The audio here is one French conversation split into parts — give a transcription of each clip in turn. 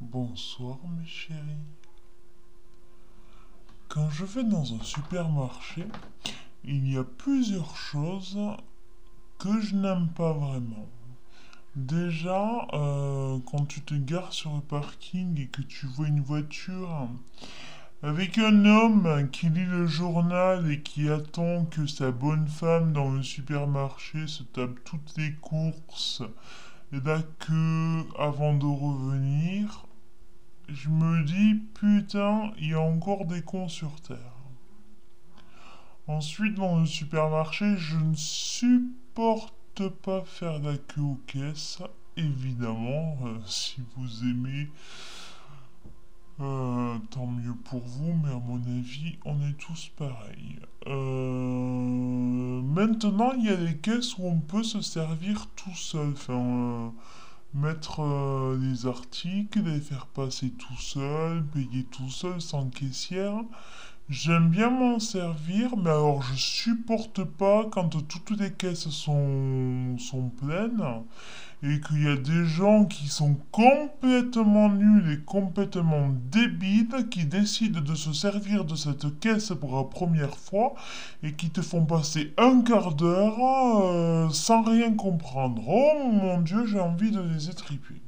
Bonsoir mes chéris. Quand je vais dans un supermarché, il y a plusieurs choses que je n'aime pas vraiment. Déjà, euh, quand tu te gares sur le parking et que tu vois une voiture avec un homme qui lit le journal et qui attend que sa bonne femme dans le supermarché se tape toutes les courses et la queue avant de revenir, je me dis putain, il y a encore des cons sur Terre. Ensuite, dans le supermarché, je ne supporte pas faire la queue aux caisses. Évidemment, euh, si vous aimez, euh, vous, mais à mon avis, on est tous pareils. Euh, maintenant, il y a des caisses où on peut se servir tout seul. Enfin, mettre les articles, les faire passer tout seul, payer tout seul sans caissière. J'aime bien m'en servir, mais alors je supporte pas quand toutes les caisses sont, pleines et qu'il y a des gens qui sont complètement nuls et complètement débiles qui décident de se servir de cette caisse pour la première fois et qui te font passer un quart d'heure euh, sans rien comprendre. Oh mon dieu, j'ai envie de les étriper.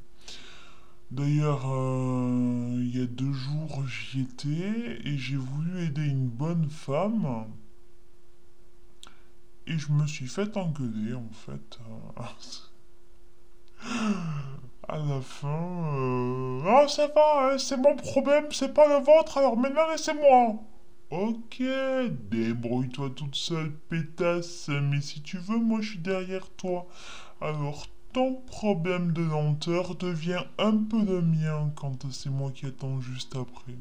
D'ailleurs, euh, il y a deux jours, j'y étais et j'ai voulu aider une bonne femme. Et je me suis fait engueuler, en fait. à la fin, euh... ah ça va, hein, c'est mon problème, c'est pas le vôtre, alors maintenant laissez-moi. Ok, débrouille-toi toute seule, pétasse, mais si tu veux, moi je suis derrière toi. Alors ton problème de lenteur devient un peu le mien quand c'est moi qui attends juste après.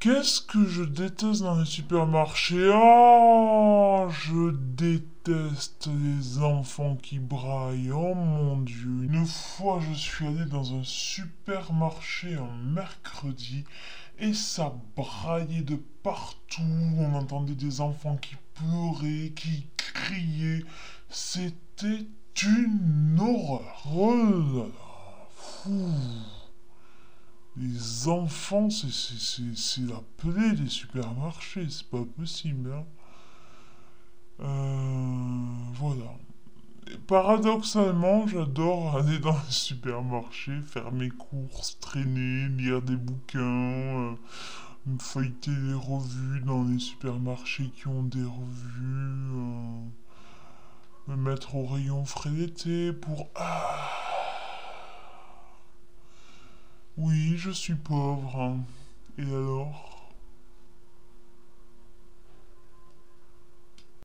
Qu'est-ce que je déteste dans les supermarchés? Oh, je déteste les enfants qui braillent. Oh mon dieu. Une fois, je suis allé dans un supermarché un mercredi et ça braillait de partout. On entendait des enfants qui pleuraient, qui criaient. C'était une horreur. Oh là là. Les enfants, c'est la plaie des supermarchés, c'est pas possible. Hein. Euh, voilà. paradoxalement, j'adore aller dans les supermarchés, faire mes courses, traîner, lire des bouquins, euh, feuilleter les revues dans les supermarchés qui ont des revues, euh, me mettre au rayon frais d'été pour... Ah, oui, je suis pauvre.